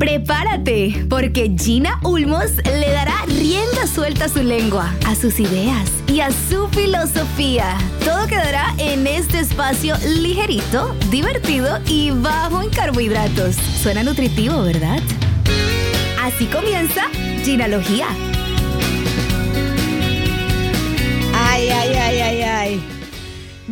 Prepárate, porque Gina Ulmos le dará rienda suelta a su lengua, a sus ideas y a su filosofía. Todo quedará en este espacio ligerito, divertido y bajo en carbohidratos. Suena nutritivo, ¿verdad? Así comienza Ginalogía.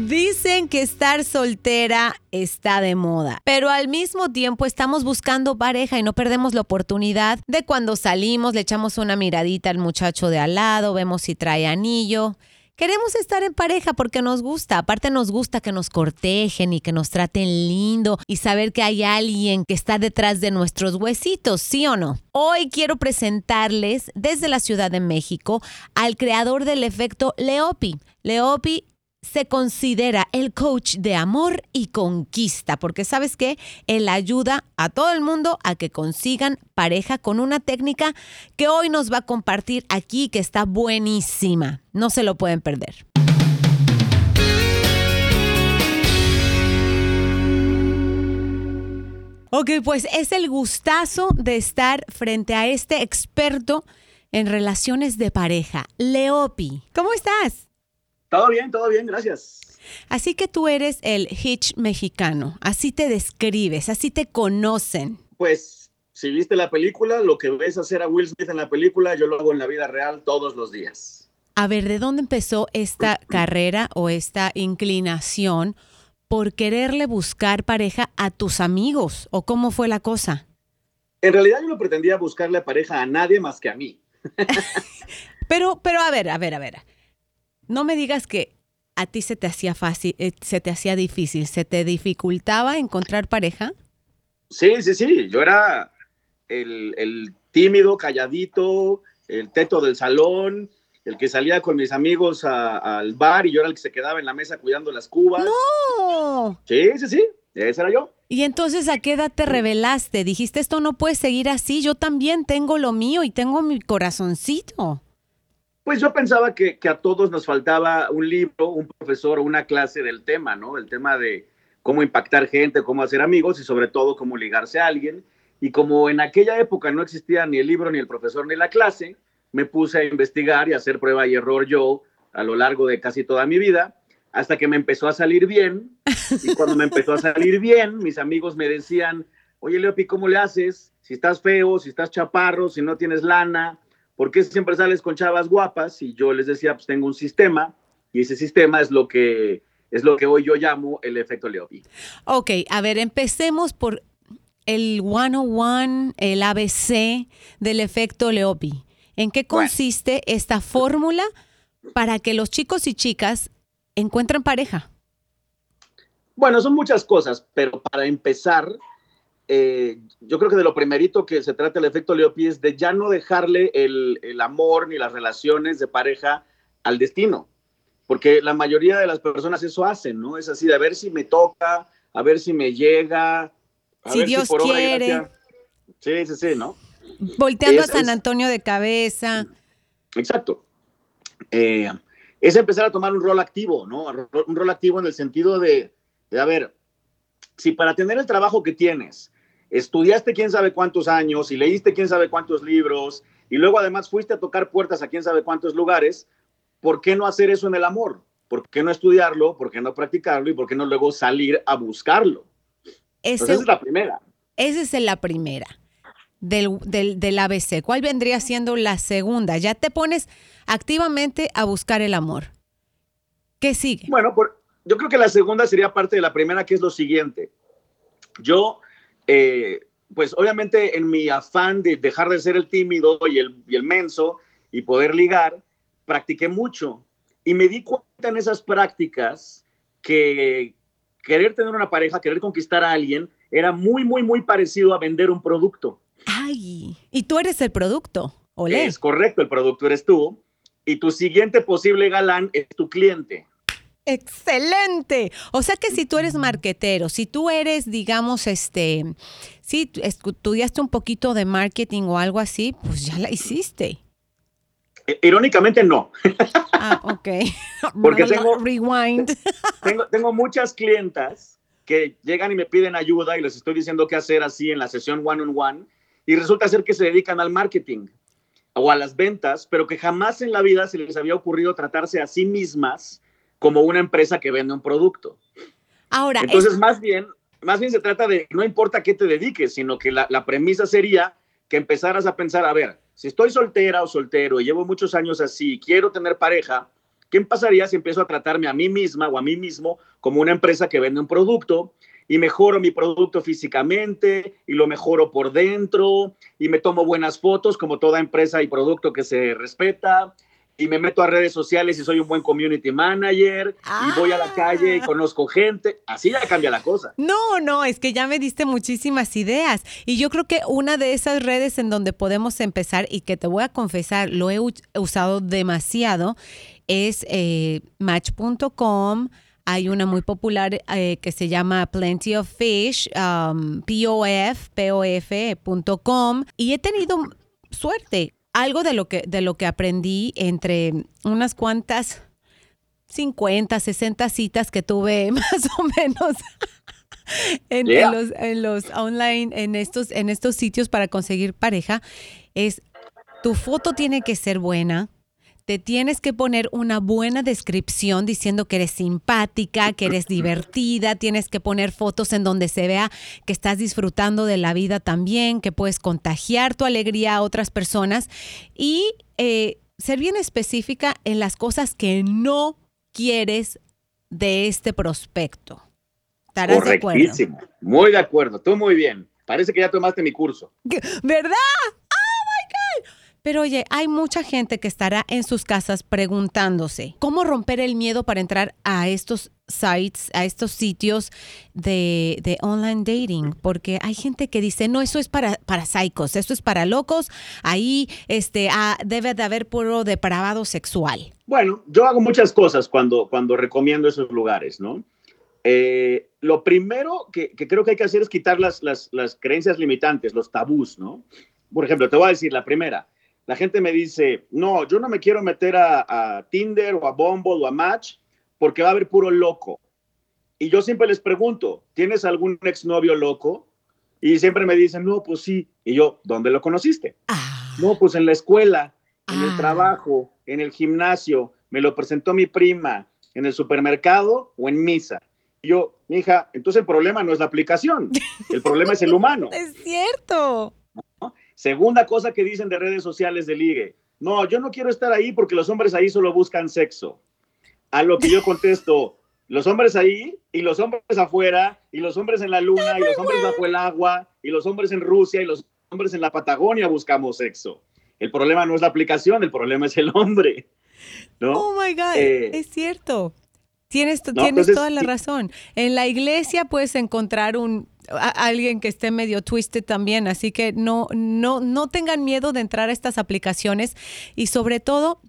Dicen que estar soltera está de moda, pero al mismo tiempo estamos buscando pareja y no perdemos la oportunidad de cuando salimos, le echamos una miradita al muchacho de al lado, vemos si trae anillo. Queremos estar en pareja porque nos gusta. Aparte nos gusta que nos cortejen y que nos traten lindo y saber que hay alguien que está detrás de nuestros huesitos, ¿sí o no? Hoy quiero presentarles desde la Ciudad de México al creador del efecto Leopi. Leopi se considera el coach de amor y conquista, porque sabes que él ayuda a todo el mundo a que consigan pareja con una técnica que hoy nos va a compartir aquí, que está buenísima. No se lo pueden perder. Ok, pues es el gustazo de estar frente a este experto en relaciones de pareja, Leopi. ¿Cómo estás? Todo bien, todo bien, gracias. Así que tú eres el Hitch mexicano, así te describes, así te conocen. Pues si viste la película, lo que ves hacer a Will Smith en la película, yo lo hago en la vida real todos los días. A ver, ¿de dónde empezó esta carrera o esta inclinación por quererle buscar pareja a tus amigos? ¿O cómo fue la cosa? En realidad yo no pretendía buscarle pareja a nadie más que a mí. pero, pero a ver, a ver, a ver. No me digas que a ti se te hacía fácil, eh, se te hacía difícil, se te dificultaba encontrar pareja. Sí, sí, sí. Yo era el, tímido, calladito, el teto del salón, el que salía con mis amigos al bar y yo era el que se quedaba en la mesa cuidando las cubas. ¡No! Sí, sí, sí. Ese era yo. Y entonces, ¿a qué edad te revelaste? Dijiste, esto no puede seguir así. Yo también tengo lo mío y tengo mi corazoncito. Pues yo pensaba que, a todos nos faltaba un libro, un profesor, una clase del tema, ¿no? El tema de cómo impactar gente, cómo hacer amigos y sobre todo cómo ligarse a alguien. Y como en aquella época no existía ni el libro, ni el profesor, ni la clase, me puse a investigar y a hacer prueba y error yo a lo largo de casi toda mi vida, hasta que me empezó a salir bien. Y cuando me empezó a salir bien, mis amigos me decían, oye Leopi, ¿cómo le haces? Si estás feo, si estás chaparro, si no tienes lana, ¿por qué siempre sales con chavas guapas? Y yo les decía, pues tengo un sistema y ese sistema es lo que, es lo que hoy yo llamo el efecto Leopi. Ok, a ver, empecemos por el 101, el ABC del efecto Leopi. ¿En qué consiste esta fórmula para que los chicos y chicas encuentren pareja? Bueno, son muchas cosas, pero para empezar, eh, yo creo que de lo primerito que se trata el efecto Leopi es de ya no dejarle el, amor ni las relaciones de pareja al destino, porque la mayoría de las personas eso hacen, ¿no? Es así de a ver si me toca, a ver si me llega, a si Dios quiere. Sí, sí, sí, ¿no? Volteando a San Antonio de cabeza. Exacto. Eh, es empezar a tomar un rol activo, ¿no? Un rol activo en el sentido de, de a ver, si para tener el trabajo que tienes, estudiaste quién sabe cuántos años y leíste quién sabe cuántos libros y luego además fuiste a tocar puertas a quién sabe cuántos lugares, ¿por qué no hacer eso en el amor? ¿Por qué no estudiarlo? ¿Por qué no practicarlo? ¿Y por qué no luego salir a buscarlo? esa es la primera. Esa es la primera del, del, ABC. ¿Cuál vendría siendo la segunda? Ya te pones activamente a buscar el amor. ¿Qué sigue? Bueno, yo creo que la segunda sería parte de la primera, que es lo siguiente. Yo eh, pues obviamente en mi afán de dejar de ser el tímido y el, y el menso y poder ligar, practiqué mucho y me di cuenta en esas prácticas que querer tener una pareja, querer conquistar a alguien, era muy, muy, muy parecido a vender un producto. Ay, y tú eres el producto. Olé. Es correcto, el producto eres tú y tu siguiente posible galán es tu cliente. Excelente. O sea que si tú eres marquetero, si tú eres, digamos, este, si estudiaste un poquito de marketing o algo así, pues ya la hiciste. Eh, irónicamente no. Ah, ok. Porque tengo, Rewind. Tengo, tengo muchas clientas que llegan y me piden ayuda y les estoy diciendo qué hacer así en la sesión one on one y resulta ser que se dedican al marketing o a las ventas, pero que jamás en la vida se les había ocurrido tratarse a sí mismas como una empresa que vende un producto. Ahora, entonces más bien, más bien se trata de no importa qué te dediques, sino que la, la premisa sería que empezaras a pensar, a ver, si estoy soltera o soltero y llevo muchos años así y quiero tener pareja, ¿qué pasaría si empiezo a tratarme a mí misma o a mí mismo como una empresa que vende un producto y mejoro mi producto físicamente y lo mejoro por dentro y me tomo buenas fotos como toda empresa y producto que se respeta y me meto a redes sociales y soy un buen community manager y voy a la calle y ah. conozco gente. Así ya cambia la cosa. No, no, es que ya me diste muchísimas ideas. Y yo creo que una de esas redes en donde podemos empezar y que te voy a confesar, lo he usado demasiado, es eh, match.com. Hay una muy popular eh, que se llama Plenty of Fish, um, POF, POF.com. Y he tenido suerte algo de lo que, de lo que aprendí entre unas cuantas 50, 60 citas que tuve más o menos en, los, en, los, online, en estos, en estos sitios para conseguir pareja, es tu foto tiene que ser buena, te tienes que poner una buena descripción diciendo que eres simpática, que eres divertida, tienes que poner fotos en donde se vea que estás disfrutando de la vida también, que puedes contagiar tu alegría a otras personas y eh, ser bien específica en las cosas que no quieres de este prospecto. ¿Estarás de acuerdo? Muy de acuerdo, tú muy bien. Parece que ya tomaste mi curso. ¿Verdad? Pero oye, hay mucha gente que estará en sus casas preguntándose cómo romper el miedo para entrar a estos sites, a estos sitios de, online dating, porque hay gente que dice, no, eso es para, para psicos, esto es para locos, ahí este, ah, debe de haber puro depravado sexual. Bueno, yo hago muchas cosas cuando, cuando recomiendo esos lugares, ¿no? Eh, lo primero que, creo que hay que hacer es quitar las, las, las creencias limitantes, los tabús, ¿no? Por ejemplo, te voy a decir la primera la gente me dice, no, yo no me quiero meter a, Tinder o a Bumble o a Match porque va a haber puro loco. Y yo siempre les pregunto, ¿tienes algún exnovio loco? Y siempre me dicen, no, pues sí. Y yo, ¿dónde lo conociste? Ah. No, pues en la escuela, en el ah. trabajo, en el gimnasio, me lo presentó mi prima, en el supermercado o en misa. Y yo, hija, entonces el problema no es la aplicación, el problema es el humano. Es cierto. Segunda cosa que dicen de redes sociales de ligue. No, yo no quiero estar ahí porque los hombres ahí solo buscan sexo. A lo que yo contesto, los hombres ahí y los hombres afuera y los hombres en la luna y los hombres bajo el agua y los hombres en Rusia y los hombres en la Patagonia buscamos sexo. El problema no es la aplicación, el problema es el hombre. ¿no? Oh my God, eh, es cierto. Tienes, tienes toda la razón. En la iglesia puedes encontrar un alguien que esté medio twisted también, así que no, no, no tengan miedo de entrar a estas aplicaciones y sobre todo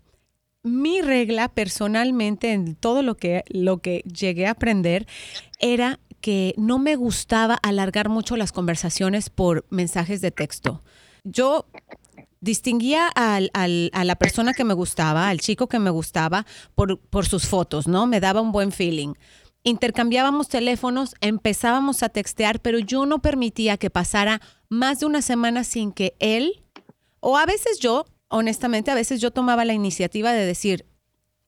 mi regla personalmente en todo lo que, lo que llegué a aprender era que no me gustaba alargar mucho las conversaciones por mensajes de texto. Yo distinguía al, a la persona que me gustaba, al chico que me gustaba, por, por sus fotos, ¿no? Me daba un buen feeling intercambiábamos teléfonos, empezábamos a textear, pero yo no permitía que pasara más de una semana sin que él, o a veces yo, honestamente, a veces yo tomaba la iniciativa de decir,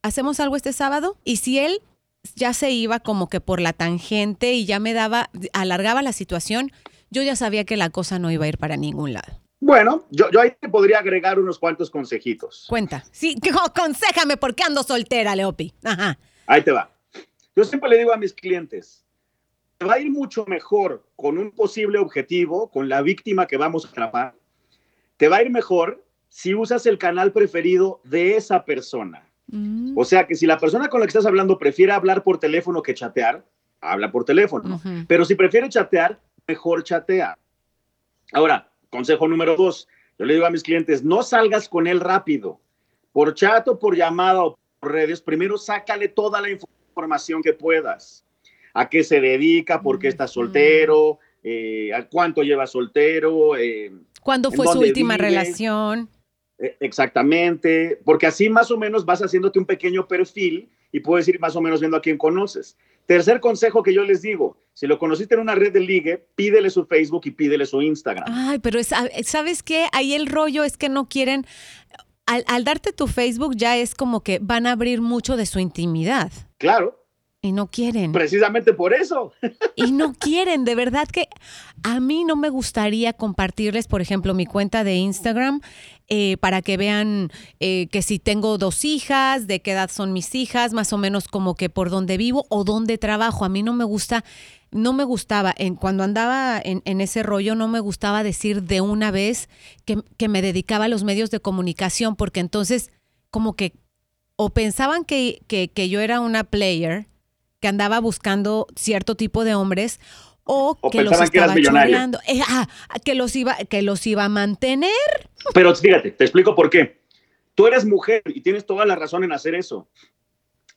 ¿hacemos algo este sábado? Y si él ya se iba como que por la tangente y ya me daba, alargaba la situación, yo ya sabía que la cosa no iba a ir para ningún lado. Bueno, yo, yo ahí te podría agregar unos cuantos consejitos. Cuenta. Sí, aconsejame porque ando soltera, Leopi. Ajá. Ahí te va. Yo siempre le digo a mis clientes, te va a ir mucho mejor con un posible objetivo, con la víctima que vamos a atrapar. Te va a ir mejor si usas el canal preferido de esa persona. Mm. O sea que si la persona con la que estás hablando prefiere hablar por teléfono que chatear, habla por teléfono. Pero si prefiere chatear, mejor chatea. Ahora, consejo número dos, yo le digo a mis clientes, no salgas con él rápido. Por chat o por llamada o por redes, primero sácale toda la información que puedas. A qué se dedica, por qué está soltero, eh, a cuánto lleva soltero. Eh, ¿Cuándo fue su última relación? E, exactamente, porque así más o menos vas haciéndote un pequeño perfil y puedes ir más o menos viendo a quién conoces. Tercer consejo que yo les digo, si lo conociste en una red de ligue, pídele su Facebook y pídele su Instagram. Ay, pero ¿sabes qué? Ahí el rollo es que no quieren, al, al darte tu Facebook ya es como que van a abrir mucho de su intimidad. Claro, y no quieren. Precisamente por eso. Y no quieren, de verdad que a mí no me gustaría compartirles, por ejemplo, mi cuenta de Instagram eh, para que vean eh, que si tengo dos hijas, de qué edad son mis hijas, más o menos como que por dónde vivo o dónde trabajo. A mí no me gusta, no me gustaba, en, cuando andaba en, ese rollo, no me gustaba decir de una vez que, que me dedicaba a los medios de comunicación, porque entonces como que o pensaban que, que, que yo era una player que andaba buscando cierto tipo de hombres o, que los estaba eh, ah, que los iba que los iba a mantener. Pero fíjate, te explico por qué. Tú eres mujer y tienes toda la razón en hacer eso.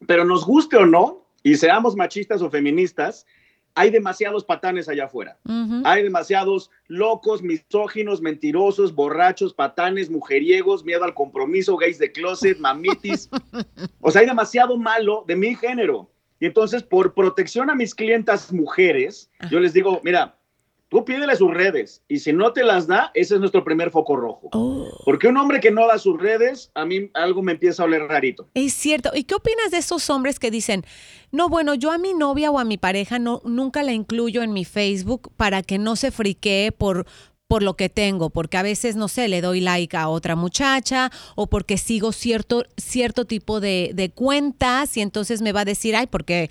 Pero nos guste o no, y seamos machistas o feministas, hay demasiados patanes allá afuera. Hay demasiados locos, misóginos, mentirosos, borrachos, patanes, mujeriegos, miedo al compromiso, gays de closet, mamitis. o sea, hay demasiado malo de mi género. Y entonces, por protección a mis clientas mujeres, yo les digo, mira, tú pídele sus redes y si no te las da, ese es nuestro primer foco rojo. Oh. Porque un hombre que no da sus redes, a mí algo me empieza a oler rarito. Es cierto. ¿Y qué opinas de esos hombres que dicen, no, bueno, yo a mi novia o a mi pareja no, nunca la incluyo en mi Facebook para que no se friquee por, por lo que tengo, porque a veces, no sé, le doy like a otra muchacha o porque sigo cierto, cierto tipo de, cuentas y entonces me va a decir, ay, porque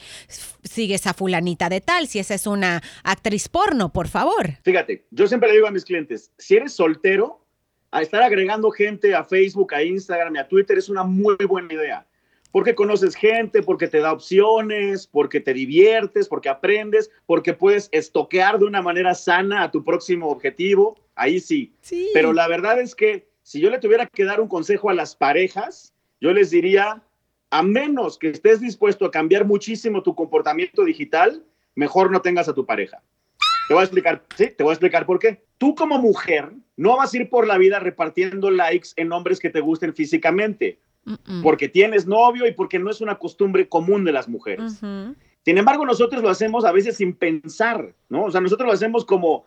sigues a fulanita de tal, si esa es una actriz porno, por favor. Fíjate, yo siempre le digo a mis clientes, si eres soltero, a estar agregando gente a Facebook, a Instagram y a Twitter es una muy buena idea porque conoces gente, porque te da opciones, porque te diviertes, porque aprendes, porque puedes estoquear de una manera sana a tu próximo objetivo, ahí sí. sí. Pero la verdad es que si yo le tuviera que dar un consejo a las parejas, yo les diría, a menos que estés dispuesto a cambiar muchísimo tu comportamiento digital, mejor no tengas a tu pareja. Te voy a explicar, sí, te voy a explicar por qué. Tú como mujer no vas a ir por la vida repartiendo likes en hombres que te gusten físicamente porque tienes novio y porque no es una costumbre común de las mujeres. Sin embargo, nosotros lo hacemos a veces sin pensar, ¿no? O sea, nosotros lo hacemos como,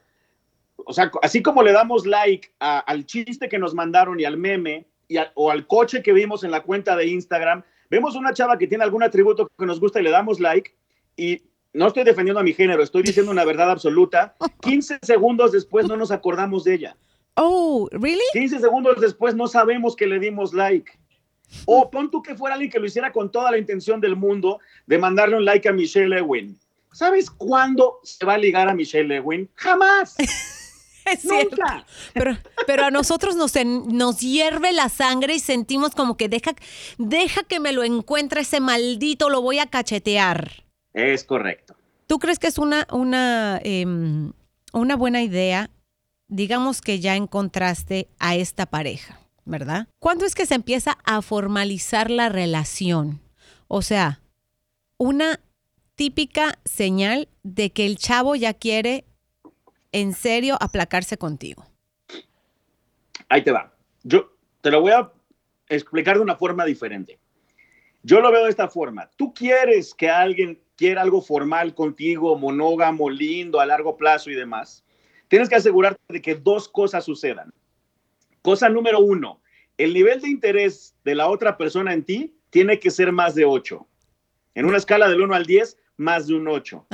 o sea, así como le damos like al chiste que nos mandaron y al meme y o al coche que vimos en la cuenta de Instagram, vemos una chava que tiene algún atributo que nos gusta y le damos like y no estoy defendiendo a mi género, estoy diciendo una verdad absoluta. 15 segundos después no nos acordamos de ella. Oh, ¿really? 15 segundos después no sabemos que le dimos like. O pon tú que fuera alguien que lo hiciera con toda la intención del mundo de mandarle un like a Michelle Lewin. ¿Sabes cuándo se va a ligar a Michelle Lewin? Jamás. es Nunca. Pero, pero a nosotros nos, nos hierve la sangre y sentimos como que deja, deja que me lo encuentre ese maldito, lo voy a cachetear. Es correcto. ¿Tú crees que es una, una, em, una buena idea? Digamos que ya encontraste a esta pareja ¿verdad? ¿Cuándo es que se empieza a formalizar la relación? O sea, una típica señal de que el chavo ya quiere en serio aplacarse contigo. Ahí te va. Yo te lo voy a explicar de una forma diferente. Yo lo veo de esta forma. Tú quieres que alguien quiera algo formal contigo, monógamo, lindo, a largo plazo y demás. Tienes que asegurarte de que dos cosas sucedan. Cosa número uno, el nivel de interés de la otra persona en ti tiene que ser más de 8. En una escala del 1 al 10, más de un 8.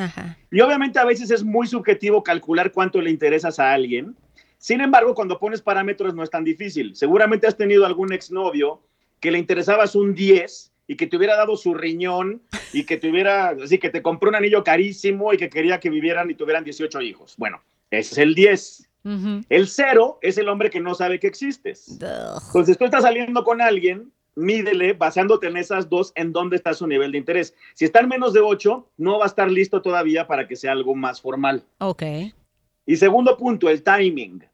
Y obviamente a veces es muy subjetivo calcular cuánto le interesas a alguien. Sin embargo, cuando pones parámetros no es tan difícil. Seguramente has tenido algún exnovio que le interesabas un 10 y que te hubiera dado su riñón y que te hubiera, así que te compró un anillo carísimo y que quería que vivieran y tuvieran 18 hijos. Bueno, ese es el 10. El cero es el hombre que no sabe que existes. Entonces tú estás saliendo con alguien, mídele basándote en esas dos en dónde está su nivel de interés. Si está en menos de ocho, no va a estar listo todavía para que sea algo más formal. Ok. Y segundo punto, el timing.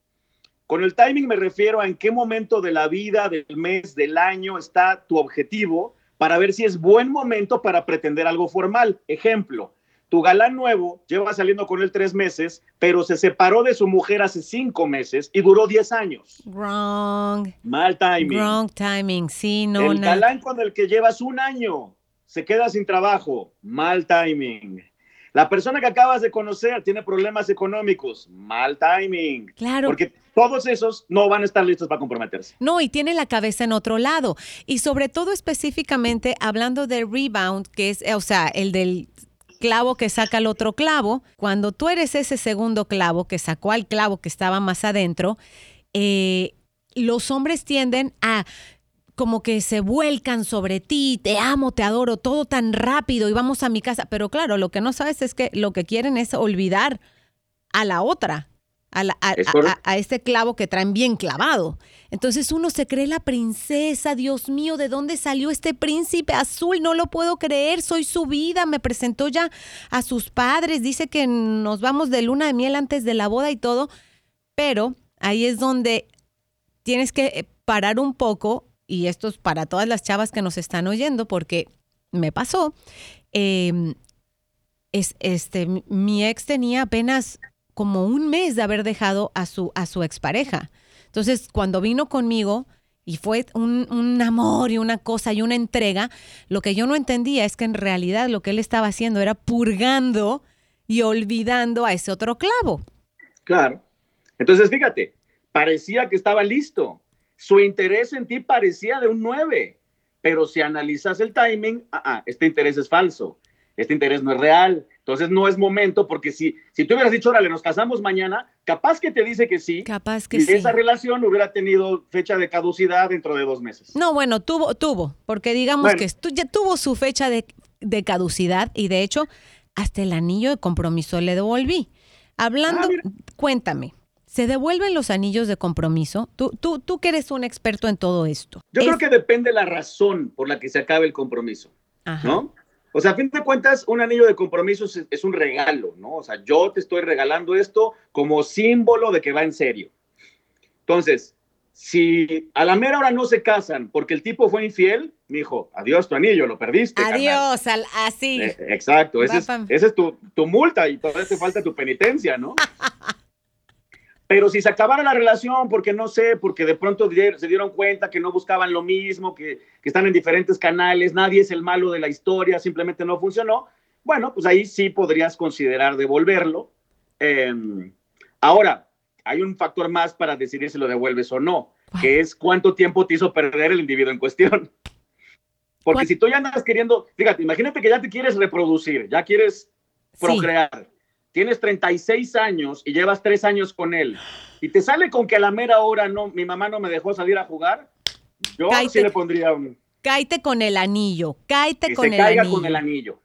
Con el timing me refiero a en qué momento de la vida, del mes, del año está tu objetivo para ver si es buen momento para pretender algo formal. Ejemplo, tu galán nuevo lleva saliendo con él tres meses, pero se separó de su mujer hace cinco meses y duró diez años. Wrong. Mal timing. Wrong timing. Sí, no, el galán con el que llevas un año se queda sin trabajo. Mal timing. La persona que acabas de conocer tiene problemas económicos. Mal timing. Claro. Porque todos esos no van a estar listos para comprometerse. No, y tiene la cabeza en otro lado. Y sobre todo específicamente hablando de rebound, que es, o sea, el del clavo que saca el otro clavo, cuando tú eres ese segundo clavo que sacó al clavo que estaba más adentro, eh, los hombres tienden a como que se vuelcan sobre ti, te amo, te adoro, todo tan rápido y vamos a mi casa. Pero claro, lo que no sabes es que lo que quieren es olvidar a la otra, a, la- a- Es a- correcto. a- a este clavo que traen bien clavado. Entonces uno se cree la princesa, Dios mío, ¿de dónde salió este príncipe azul? No lo puedo creer, soy su vida, me presentó ya a sus padres, dice que nos vamos de luna de miel antes de la boda y todo, pero ahí es donde tienes que eh, parar un poco, y esto es para todas las chavas que nos están oyendo, porque me pasó. eh, es, este, mi ex tenía apenas como un mes de haber dejado a su, a su expareja. Entonces, cuando vino conmigo y fue un, un amor y una cosa y una entrega, lo que yo no entendía es que en realidad lo que él estaba haciendo era purgando y olvidando a ese otro clavo. Claro. Entonces, fíjate, parecía que estaba listo. Su interés en ti parecía de un 9, pero si analizas el timing, ah, ah, este interés es falso, este interés no es real, entonces no es momento, porque si, si tú hubieras dicho, órale, nos casamos mañana, capaz que te dice que sí, Capaz que y sí. esa relación hubiera tenido fecha de caducidad dentro de dos meses. No, bueno, tuvo, tuvo, porque digamos Bueno. que ya tuvo su fecha de, de caducidad y de hecho hasta el anillo de compromiso le devolví. Hablando, Ah, cuéntame, ¿se devuelven los anillos de compromiso? Tú, tú, tú que eres un experto en todo esto. Yo Es- creo que depende la razón por la que se acabe el compromiso. Ajá. ¿no? O sea, a fin de cuentas, un anillo de compromiso es, es un regalo, ¿no? O sea, yo te estoy regalando esto como símbolo de que va en serio. Entonces, si a la mera hora no se casan porque el tipo fue infiel, mijo, adiós tu anillo, lo perdiste. Adiós, al- así. Eh, exacto, esa es, esa es tu, tu multa y todavía te falta tu penitencia, ¿no? Pero si se acabara la relación, porque no sé, porque de pronto se dieron cuenta que no buscaban lo mismo, que, que están en diferentes canales, nadie es el malo de la historia, simplemente no funcionó, bueno, pues ahí sí podrías considerar devolverlo. Eh, ahora, hay un factor más para decidir si lo devuelves o no, que es cuánto tiempo te hizo perder el individuo en cuestión. Porque ¿Cuán- si tú ya andas queriendo, fíjate, imagínate que ya te quieres reproducir, ya quieres Sí. Tienes 36 años y llevas 3 años con él. Y te sale con que a la mera hora no, mi mamá no me dejó salir a jugar. Yo sí le pondría un, con el anillo, que con se el caiga anillo. con el anillo.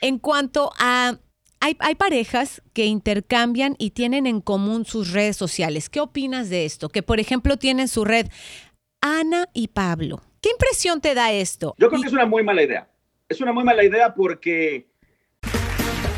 En cuanto a... Hay, hay parejas que intercambian y tienen en común sus redes sociales. ¿Qué opinas de esto? Que, por ejemplo, tienen su red Ana y Pablo. ¿Qué impresión te da esto? Yo creo Y- que es una muy mala idea. Es una muy mala idea porque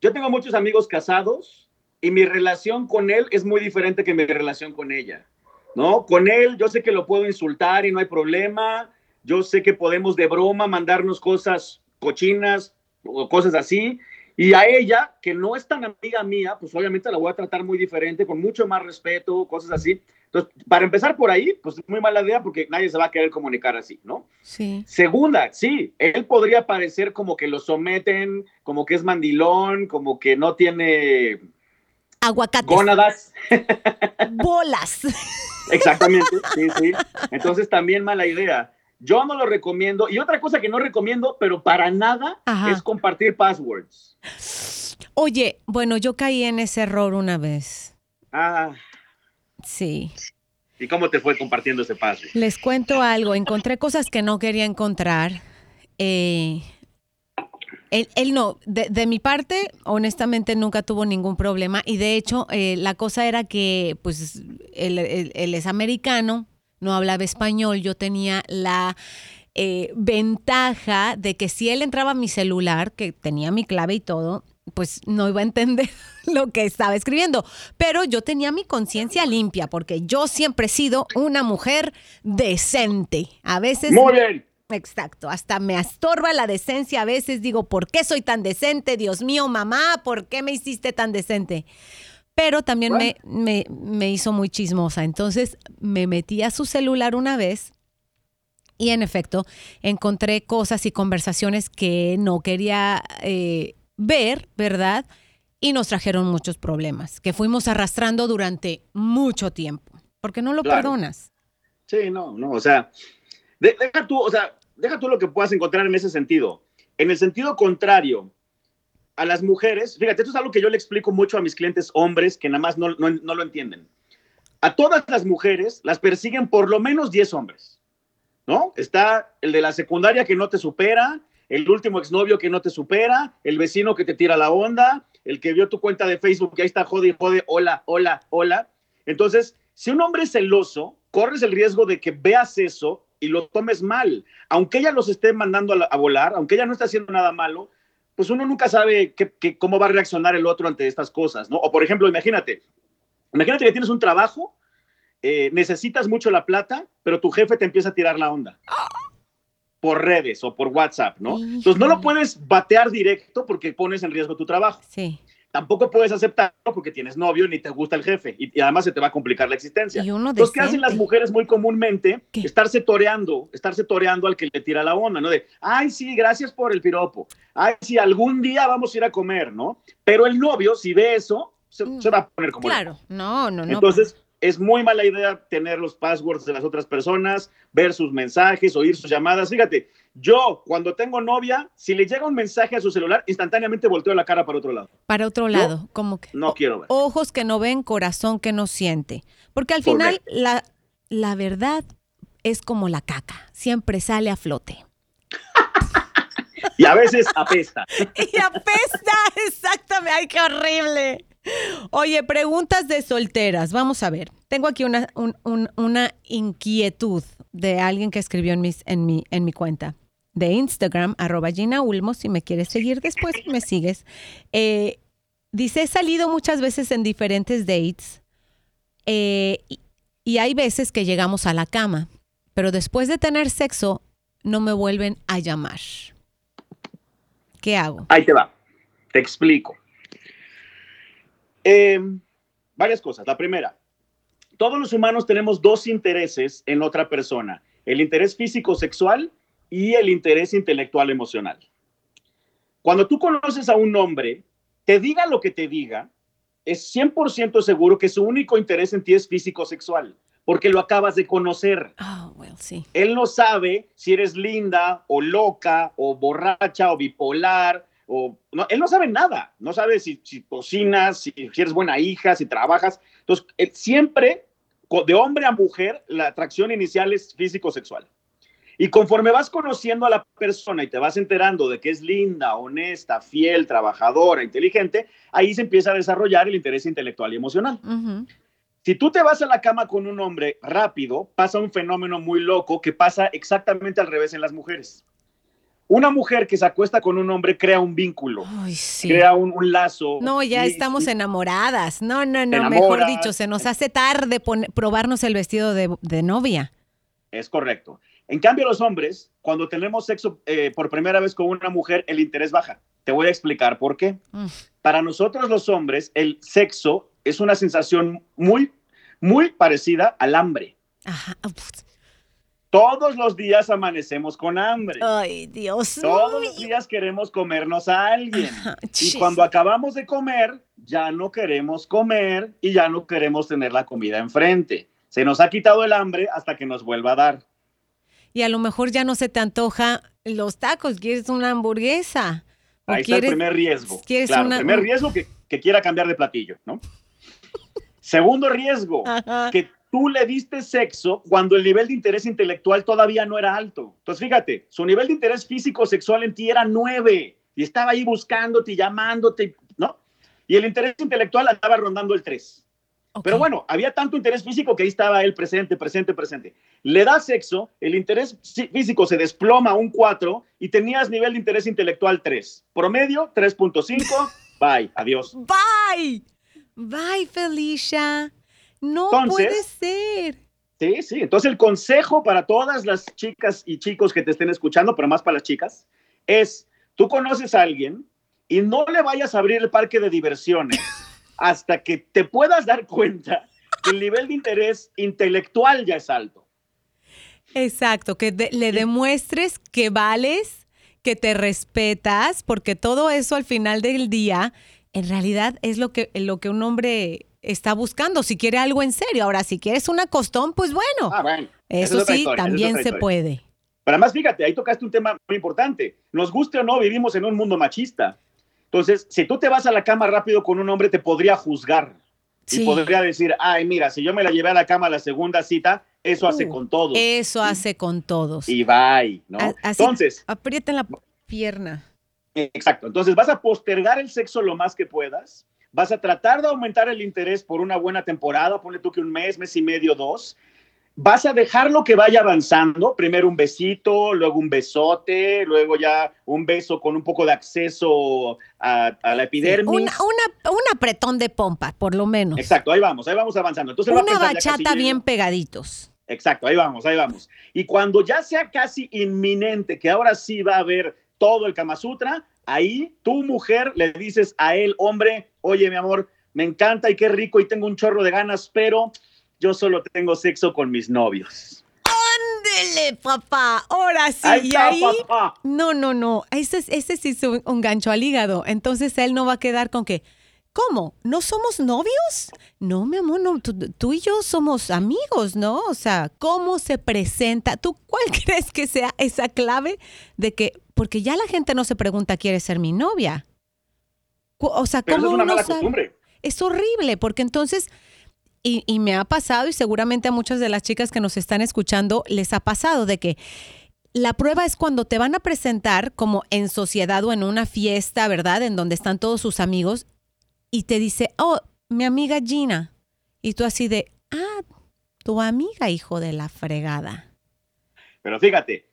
Yo tengo muchos amigos casados y mi relación con él es muy diferente que mi relación con ella. ¿No? Con él yo sé que lo puedo insultar y no hay problema. Yo sé que podemos de broma mandarnos cosas cochinas o cosas así. Y a ella, que no es tan amiga mía, pues obviamente la voy a tratar muy diferente, con mucho más respeto, cosas así. Entonces, para empezar por ahí, pues muy mala idea porque nadie se va a querer comunicar así, ¿no? Sí. Segunda, sí, él podría parecer como que lo someten, como que es mandilón, como que no tiene Aguacates. gónadas. Bolas. Exactamente, sí, sí. Entonces también mala idea. Yo no lo recomiendo. Y otra cosa que no recomiendo, pero para nada, Ajá. es compartir passwords. Oye, bueno, yo caí en ese error una vez. Ah, Sí. ¿y cómo te fue compartiendo ese password? Les cuento algo. Encontré cosas que no quería encontrar. Eh, él, él no, de, de mi parte, honestamente nunca tuvo ningún problema. Y de hecho, eh, la cosa era que, pues, él, él- él es americano, no hablaba español. Yo tenía la eh, ventaja de que si él entraba a mi celular, que tenía mi clave y todo, pues no iba a entender lo que estaba escribiendo. Pero yo tenía mi conciencia limpia porque yo siempre he sido una mujer decente. A veces... Muy bien. Exacto, hasta me estorba la decencia a veces. Digo, ¿por qué soy tan decente? Dios mío, mamá, ¿por qué me hiciste tan decente? Pero también me, me, me hizo muy chismosa. Entonces me metí a su celular una vez y en efecto encontré cosas y conversaciones que no quería eh, ver, ¿verdad? Y nos trajeron muchos problemas que fuimos arrastrando durante mucho tiempo. Porque no lo Claro. perdonas. Sí, no, no, o sea, de- deja tú, o sea, deja tú lo que puedas encontrar en ese sentido. En el sentido contrario, a las mujeres, fíjate, esto es algo que yo le explico mucho a mis clientes hombres que nada más no, no, no lo entienden. A todas las mujeres las persiguen por lo menos 10 hombres, ¿no? Está el de la secundaria que no te supera, el último exnovio que no te supera, el vecino que te tira la onda, el que vio tu cuenta de Facebook que ahí está jode y jode, hola, hola, hola. Entonces, si un hombre es celoso, corres el riesgo de que veas eso y lo tomes mal. Aunque ella los esté mandando a, la- a volar, aunque ella no esté haciendo nada malo, pues uno nunca sabe qué- qué- cómo va a reaccionar el otro ante estas cosas, ¿no? O por ejemplo, imagínate, imagínate que tienes un trabajo, eh, necesitas mucho la plata, pero tu jefe te empieza a tirar la onda por redes o por WhatsApp, ¿no? Entonces no lo puedes batear directo porque pones en riesgo tu trabajo Sí. tampoco puedes aceptarlo porque tienes novio ni te gusta el jefe y, y además se te va a complicar la existencia. Y uno Entonces, ¿qué hacen las mujeres muy comúnmente? ¿Qué? Estarse toreando, estarse toreando al que le tira la onda, ¿no? De, ay, sí, gracias por el piropo. Ay, sí, algún día vamos a ir a comer, ¿no? Pero el novio, si ve eso, se, Mm. se va a poner como... Claro, no, no, no. Entonces, es muy mala idea tener los passwords de las otras personas, ver sus mensajes, oír sus llamadas. Fíjate, yo cuando tengo novia, si le llega un mensaje a su celular, instantáneamente volteo la cara para otro lado. para otro lado, como que No quiero ver. ojos que no ven, corazón que no siente. Porque al final la, la verdad es como la caca, siempre sale a flote. Y a veces apesta. Y apesta, exactamente. Ay, qué horrible. Oye, preguntas de solteras. Vamos a ver. Tengo aquí una, un- un- una inquietud de alguien que escribió en, mis, en, mi, en mi cuenta de Instagram, arroba Gina Ulmo. Si me quieres seguir después, me sigues. Eh, dice, he salido muchas veces en diferentes dates eh, y, y hay veces que llegamos a la cama, pero después de tener sexo no me vuelven a llamar. ¿Qué hago? Ahí te va. Te explico. Eh, varias cosas. La primera, todos los humanos tenemos dos intereses en otra persona, el interés físico-sexual y el interés intelectual-emocional. Cuando tú conoces a un hombre, te diga lo que te diga, es 100% seguro que su único interés en ti es físico-sexual, porque lo acabas de conocer. Oh, well, sí. Él no sabe si eres linda o loca o borracha o bipolar. O, no, él no sabe nada. No sabe si, si cocinas, si, si eres buena hija, si trabajas. Entonces, él siempre, de hombre a mujer, la atracción inicial es físico-sexual. Y conforme vas conociendo a la persona y te vas enterando de que es linda, honesta, fiel, trabajadora, inteligente, ahí se empieza a desarrollar el interés intelectual y emocional. Ujú. Si tú te vas a la cama con un hombre rápido, pasa un fenómeno muy loco que pasa exactamente al revés en las mujeres. Una mujer que se acuesta con un hombre crea un vínculo, Ay, sí. crea un, un lazo. No, ya Y- estamos enamoradas. No, no, no. Mejor dicho, se nos hace tarde probarnos el vestido de, de novia. Es correcto. En cambio, los hombres, cuando tenemos sexo eh, por primera vez con una mujer, el interés baja. Te voy a explicar por qué. Mm. Para nosotros los hombres, el sexo es una sensación muy, muy parecida al hambre. Ajá. Uf. Todos los días amanecemos con hambre. Ay, Dios Todos mío. los días queremos comernos a alguien. Ajá, Y cuando acabamos de comer, ya no queremos comer y ya no queremos tener la comida enfrente. Se nos ha quitado el hambre hasta que nos vuelva a dar. Y a lo mejor ya no se te antoja los tacos, quieres una hamburguesa. Ahí está el primer riesgo. Claro, una- primer riesgo que, que quiera cambiar de platillo, ¿no? Segundo riesgo, Ajá. que tú le diste sexo cuando el nivel de interés intelectual todavía no era alto. Entonces, fíjate, su nivel de interés físico sexual en ti era nueve y estaba ahí buscándote, y llamándote, ¿no? Y el interés intelectual andaba rondando el tres. Ok. Pero bueno, había tanto interés físico que ahí estaba él presente, presente, presente. Le da sexo, el interés físico se desploma a un 4 y tenías nivel de interés intelectual 3. Promedio 3.5. Bye, adiós. Bye. Bye, Felicia. No Entonces- puede ser. Sí, sí. Entonces el consejo para todas las chicas y chicos que te estén escuchando, pero más para las chicas, es, tú conoces a alguien y no le vayas a abrir el parque de diversiones hasta que te puedas dar cuenta que el nivel de interés intelectual ya es alto. Exacto, que de- le demuestres que vales, que te respetas, porque todo eso al final del día, en realidad es lo que, lo que un hombre está buscando, si quiere algo en serio. Ahora, si quieres una costón, pues bueno, Ah, bueno. eso es otra sí, historia, también se puede. Pero además, fíjate, ahí tocaste un tema muy importante. Nos guste o no, vivimos en un mundo machista. Entonces, si tú te vas a la cama rápido con un hombre, te podría juzgar. Sí. Y podría decir, ay, mira, si yo me la llevé a la cama a la segunda cita, eso hace Uh, con todo. Eso hace con todos. Y bye, ¿no? A- así, Entonces, aprieten la pierna. Exacto. Entonces, vas a postergar el sexo lo más que puedas. Vas a tratar de aumentar el interés por una buena temporada, ponle tú que un mes, mes y medio, dos. Vas a dejarlo que vaya avanzando. Primero un besito, luego un besote, luego ya un beso con un poco de acceso a, a la epidermis. Una, una- un apretón de pompa, por lo menos. Exacto, ahí vamos, ahí vamos avanzando. Entonces, él va a Una bachata bien pegaditos. Exacto, ahí vamos, ahí vamos. Y cuando ya sea casi inminente que ahora sí va a haber todo el Kama Sutra, ahí tu mujer le dices a él, hombre, oye, mi amor, me encanta y qué rico y tengo un chorro de ganas, pero yo solo tengo sexo con mis novios. Ándele, papá. Ahora sí. Ahí y ahí. papá. No, no, no. Ese, es- ese sí es un, un gancho al hígado. Entonces él no va a quedar con que. ¿Cómo? ¿No somos novios? No, mi amor, no. Tú, tú y yo somos amigos, ¿no? O sea, ¿cómo se presenta? ¿Tú cuál crees que sea esa clave de que.? Porque ya la gente no se pregunta, ¿quieres ser mi novia? O sea, Pero ¿cómo eso es una uno mala sabe? costumbre. Es horrible, porque entonces, y, y me ha pasado, y seguramente a muchas de las chicas que nos están escuchando les ha pasado, de que la prueba es cuando te van a presentar como en sociedad o en una fiesta, ¿verdad? En donde están todos sus amigos, y te dice, oh, mi amiga Gina. Y tú así de, ah, tu amiga, hijo de la fregada. Pero fíjate,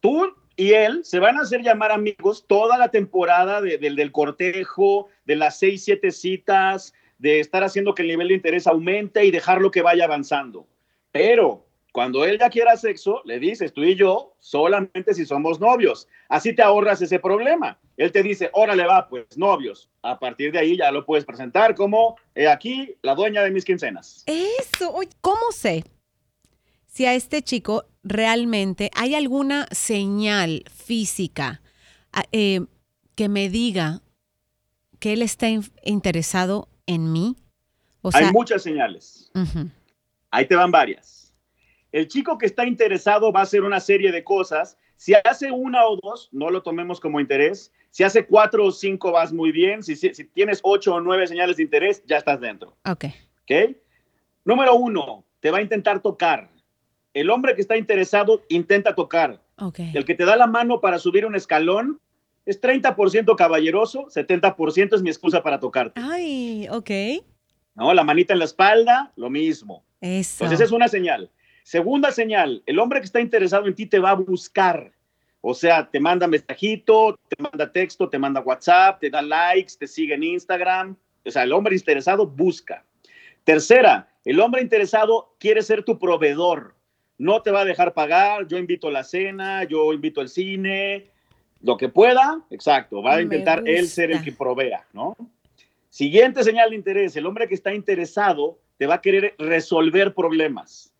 tú y él se van a hacer llamar amigos toda la temporada de- del- cortejo, de las seis, siete citas, de estar haciendo que el nivel de interés aumente y dejarlo que vaya avanzando. Pero cuando él ya quiera sexo, le dices tú y yo solamente si somos novios. Así te ahorras ese problema. Él te dice, órale va, pues novios. A partir de ahí ya lo puedes presentar como "He aquí la dueña de mis quincenas. Eso, oye, ¿cómo sé si a este chico realmente hay alguna señal física a- eh, que me diga que él está in- interesado en mí? O sea, Hay muchas señales. ujú, Ahí te van varias. El chico que está interesado va a hacer una serie de cosas. Si hace una o dos, no lo tomemos como interés. Si hace cuatro o cinco, vas muy bien. Si, si- si tienes ocho o nueve señales de interés, ya estás dentro. ok. ¿Ok? Número uno, te va a intentar tocar. El hombre que está interesado intenta tocar. Ok. El que te da la mano para subir un escalón es 30% caballeroso, 70% es mi excusa para tocarte. Ay, ok. ¿No? La manita en la espalda, lo mismo. Eso. Entonces, esa es una señal. Segunda señal, el hombre que está interesado en ti te va a buscar. O sea, te manda mensajito, te manda texto, te manda WhatsApp, te da likes, te sigue en Instagram. O sea, el hombre interesado busca. Tercera, el hombre interesado quiere ser tu proveedor. No te va a dejar pagar, yo invito a la cena, yo invito al cine, lo que pueda, exacto, va a intentar él ser el que provea, ¿no? Siguiente señal de interés, el hombre que está interesado te va a querer resolver problemas.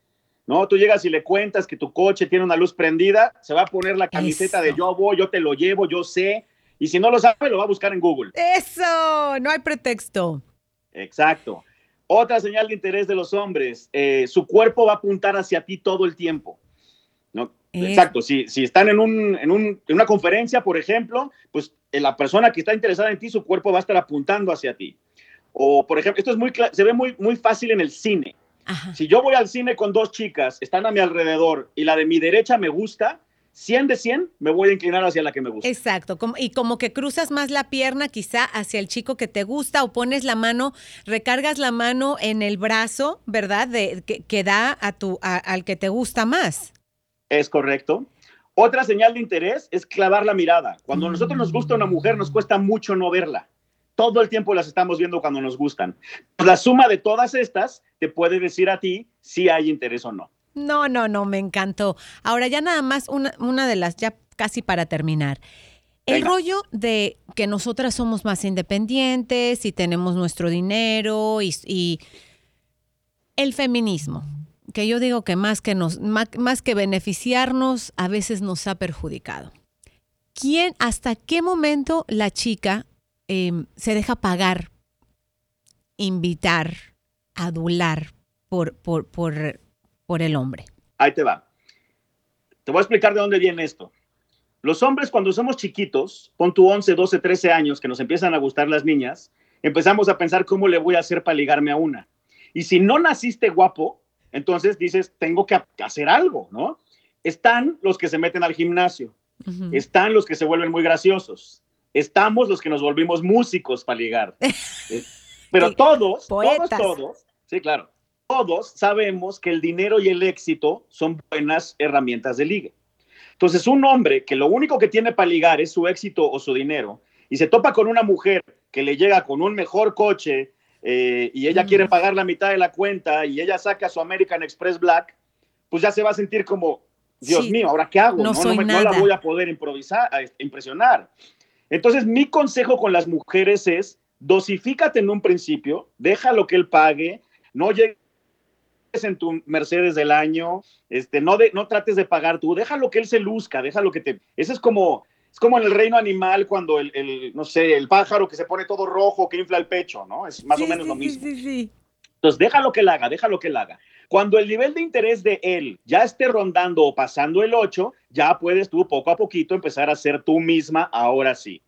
¿No? Tú llegas y le cuentas que tu coche tiene una luz prendida, se va a poner la camiseta de yo voy, yo te lo llevo, yo sé, y si no lo sabe, lo va a buscar en Google. Eso, no hay pretexto. Exacto. Otra señal de interés de los hombres, eh, su cuerpo va a apuntar hacia ti todo el tiempo. ¿no? Es- Exacto, si, si están en, un, en, un- en una conferencia, por ejemplo, pues eh, la persona que está interesada en ti, su cuerpo va a estar apuntando hacia ti. O, por ejemplo, esto es muy se ve muy, muy fácil en el cine. Ajá. Si yo voy al cine con dos chicas, están a mi alrededor y la de mi derecha me gusta, 100 de 100 me voy a inclinar hacia la que me gusta. Exacto, como- y como que cruzas más la pierna quizá hacia el chico que te gusta o pones la mano, recargas la mano en el brazo, ¿verdad? De, que, que da a tu, a- al que te gusta más. Es correcto. Otra señal de interés es clavar la mirada. Cuando a nosotros nos gusta una mujer, nos cuesta mucho no verla. Todo el tiempo las estamos viendo cuando nos gustan. La suma de todas estas te puede decir a ti si hay interés o no. No, no, no, me encantó. Ahora ya nada más una, una de las, ya casi para terminar. El Venga. rollo de que nosotras somos más independientes y tenemos nuestro dinero y, y el feminismo, que yo digo que más que, nos, más, más que beneficiarnos, a veces nos ha perjudicado. ¿Quién, hasta qué momento la chica eh, se deja pagar, invitar, adular por, por, por, por el hombre? Ahí te va. Te voy a explicar de dónde viene esto. Los hombres cuando somos chiquitos, pon tu 11, 12, 13 años, que nos empiezan a gustar las niñas, empezamos a pensar cómo le voy a hacer para ligarme a una. Y si no naciste guapo, entonces dices, tengo que hacer algo, ¿no? Están los que se meten al gimnasio, están los que se vuelven muy graciosos, estamos los que nos volvimos músicos para ligar. Eh, Pero todos, poetas. todos, todos, sí, claro, todos sabemos que el dinero y el éxito son buenas herramientas de ligue. Entonces, un hombre que lo único que tiene para ligar es su éxito o su dinero y se topa con una mujer que le llega con un mejor coche eh, y ella Mm. quiere pagar la mitad de la cuenta y ella saca su American Express Black, pues ya se va a sentir como, Dios Sí, mío, ¿ahora qué hago? no soy me- no la nada. voy a poder improvisar, a- impresionar. Entonces, mi consejo con las mujeres es, dosifícate en un principio, deja lo que él pague, no llegues en tu Mercedes del año, este, no, de, no trates de pagar tú, deja lo que él se luzca, deja lo que te... Eso es como, es como en el reino animal cuando el, el, no sé, el pájaro que se pone todo rojo, que infla el pecho, ¿no? Es más Sí, o menos sí, lo sí, mismo. sí, sí. Entonces, déjalo que él haga, déjalo que él haga. Cuando el nivel de interés de él ya esté rondando o pasando el 8, ya puedes tú poco a poquito empezar a ser tú misma, ahora sí.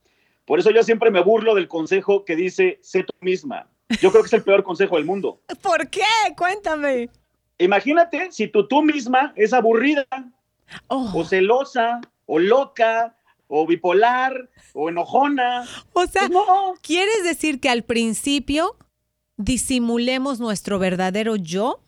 Por eso yo siempre me burlo del consejo que dice, sé tú misma. Yo creo que es el peor consejo del mundo. ¿Por qué? Cuéntame. Imagínate si tú, tú misma es aburrida Oh, o celosa o loca o bipolar o enojona. o sea, Pues no, ¿quieres decir que al principio disimulemos nuestro verdadero yo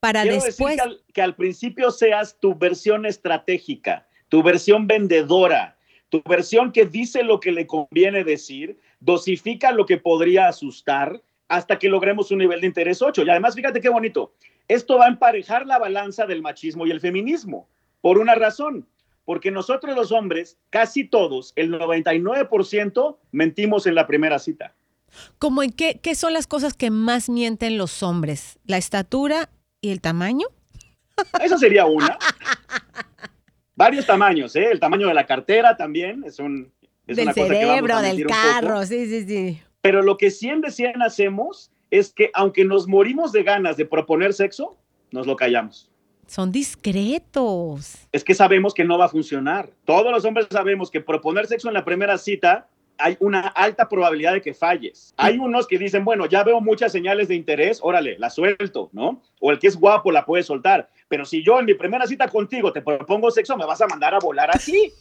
para Quiero después... decir que al, que al principio seas tu versión estratégica, tu versión vendedora, tu versión que dice lo que le conviene decir, dosifica lo que podría asustar hasta que logremos un nivel de interés 8. Y además, fíjate qué bonito, esto va a emparejar la balanza del machismo y el feminismo, por una razón, porque nosotros los hombres, casi todos, el 99%, mentimos en la primera cita. ¿Cómo en qué, qué son las cosas que más mienten los hombres? ¿La estatura y el tamaño? Esa sería una. Varios tamaños, ¿eh? El tamaño de la cartera también es, un, es del una cosa que cerebro, del poco. carro, sí, sí, sí. Pero lo que 100 de 100 hacemos es que aunque nos morimos de ganas de proponer sexo, nos lo callamos. Son discretos. Es que sabemos que no va a funcionar. Todos los hombres sabemos que proponer sexo en la primera cita hay una alta probabilidad de que falles. Hay unos que dicen, bueno, ya veo muchas señales de interés, órale, la suelto, ¿no? O el que es guapo la puede soltar. Pero si yo en mi primera cita contigo te propongo sexo, me vas a mandar a volar así.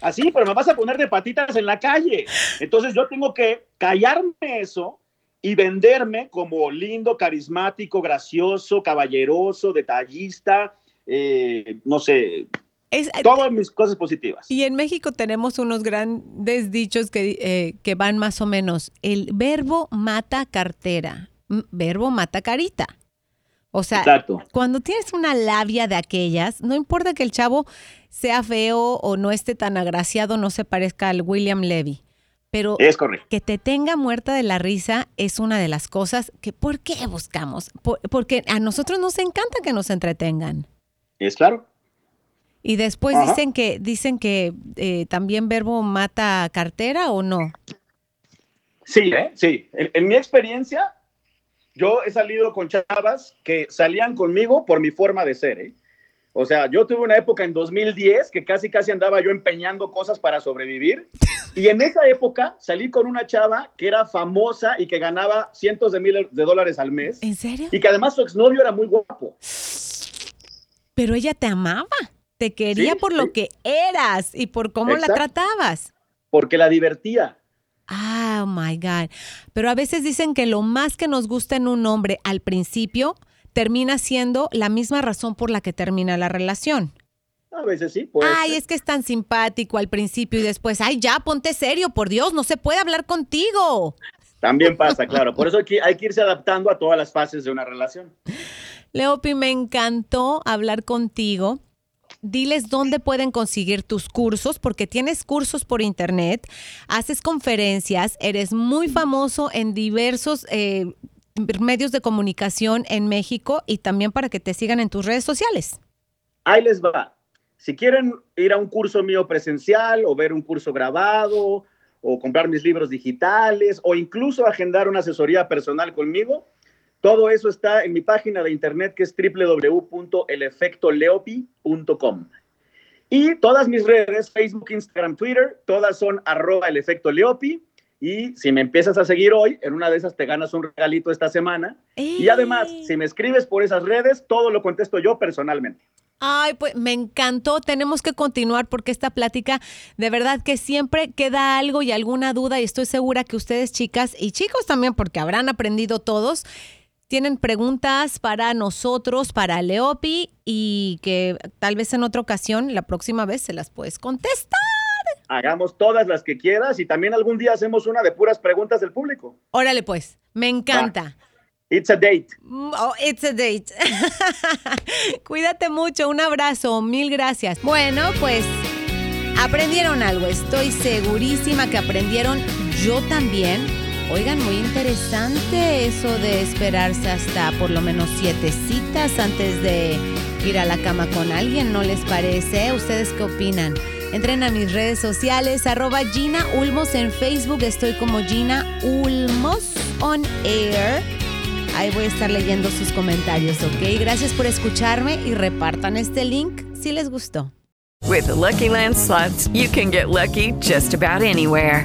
Así, pero me vas a poner de patitas en la calle. Entonces yo tengo que callarme eso y venderme como lindo, carismático, gracioso, caballeroso, detallista, eh, no sé, Es- todas mis cosas positivas. y en México tenemos unos grandes dichos que, eh, que van más o menos. El verbo mata cartera, verbo mata carita. O sea, Exacto. cuando tienes una labia de aquellas, no importa que el chavo sea feo o no esté tan agraciado, no se parezca al William Levy, pero Es que te tenga muerta de la risa es una de las cosas que, ¿por qué buscamos? Por- porque a nosotros nos encanta que nos entretengan. Es claro. Y después Ajá. dicen que dicen que eh, también verbo mata cartera o no. Sí, ¿eh? Sí. En, en mi experiencia, yo he salido con chavas que salían conmigo por mi forma de ser, ¿eh? O sea, yo tuve una época en 2010 que casi casi andaba yo empeñando cosas para sobrevivir Y en esa época salí con una chava que era famosa y que ganaba cientos de miles de dólares al mes. ¿En serio? Y que además su exnovio era muy guapo. Pero ella te amaba, te quería Sí, por lo que eras y por cómo la tratabas. Porque la divertía. Ah, oh my God. Pero a veces dicen que lo más que nos gusta en un hombre al principio termina siendo la misma razón por la que termina la relación. A veces sí, pues. ay, es que es tan simpático al principio y después, ay, ya, ponte serio, por Dios, no se puede hablar contigo. También pasa, claro. Por eso hay que, hay que irse adaptando a todas las fases de una relación. Leopi, me encantó hablar contigo. Diles dónde pueden conseguir tus cursos, porque tienes cursos por internet, haces conferencias, eres muy famoso en diversos eh, medios de comunicación en México y también para que te sigan en tus redes sociales. Ahí les va. Si quieren ir a un curso mío presencial o ver un curso grabado o comprar mis libros digitales o incluso agendar una asesoría personal conmigo, todo eso está en mi página de internet que es www.elefectoleopi.com. Y todas mis redes, Facebook, Instagram, Twitter, todas son arroba el efecto Leopi. Y si me empiezas a seguir hoy, en una de esas te ganas un regalito esta semana. Y además, si me escribes por esas redes, todo lo contesto yo personalmente. Ay, pues me encantó. Tenemos que continuar porque esta plática de verdad que siempre queda algo y alguna duda y estoy segura que ustedes chicas y chicos también porque habrán aprendido todos. Tienen preguntas para nosotros, para Leopi y que tal vez en otra ocasión, la próxima vez, se las puedes contestar. Hagamos todas las que quieras y también algún día hacemos una de puras preguntas del público. Órale pues, me encanta. It's a date. Mm, Oh, it's a date. Cuídate mucho, un abrazo, mil gracias. Bueno, pues aprendieron algo, estoy segurísima que aprendieron yo también. Oigan, muy interesante eso de esperarse hasta por lo menos siete citas antes de ir a la cama con alguien, ¿no les parece? ¿Ustedes qué opinan? Entren a mis redes sociales, arroba Gina Ulmos en Facebook, estoy como Gina Ulmos on air. Ahí voy a estar leyendo sus comentarios, ¿ok? Gracias por escucharme y repartan este link si les gustó. With the Lucky Land slots, you can get lucky just about anywhere.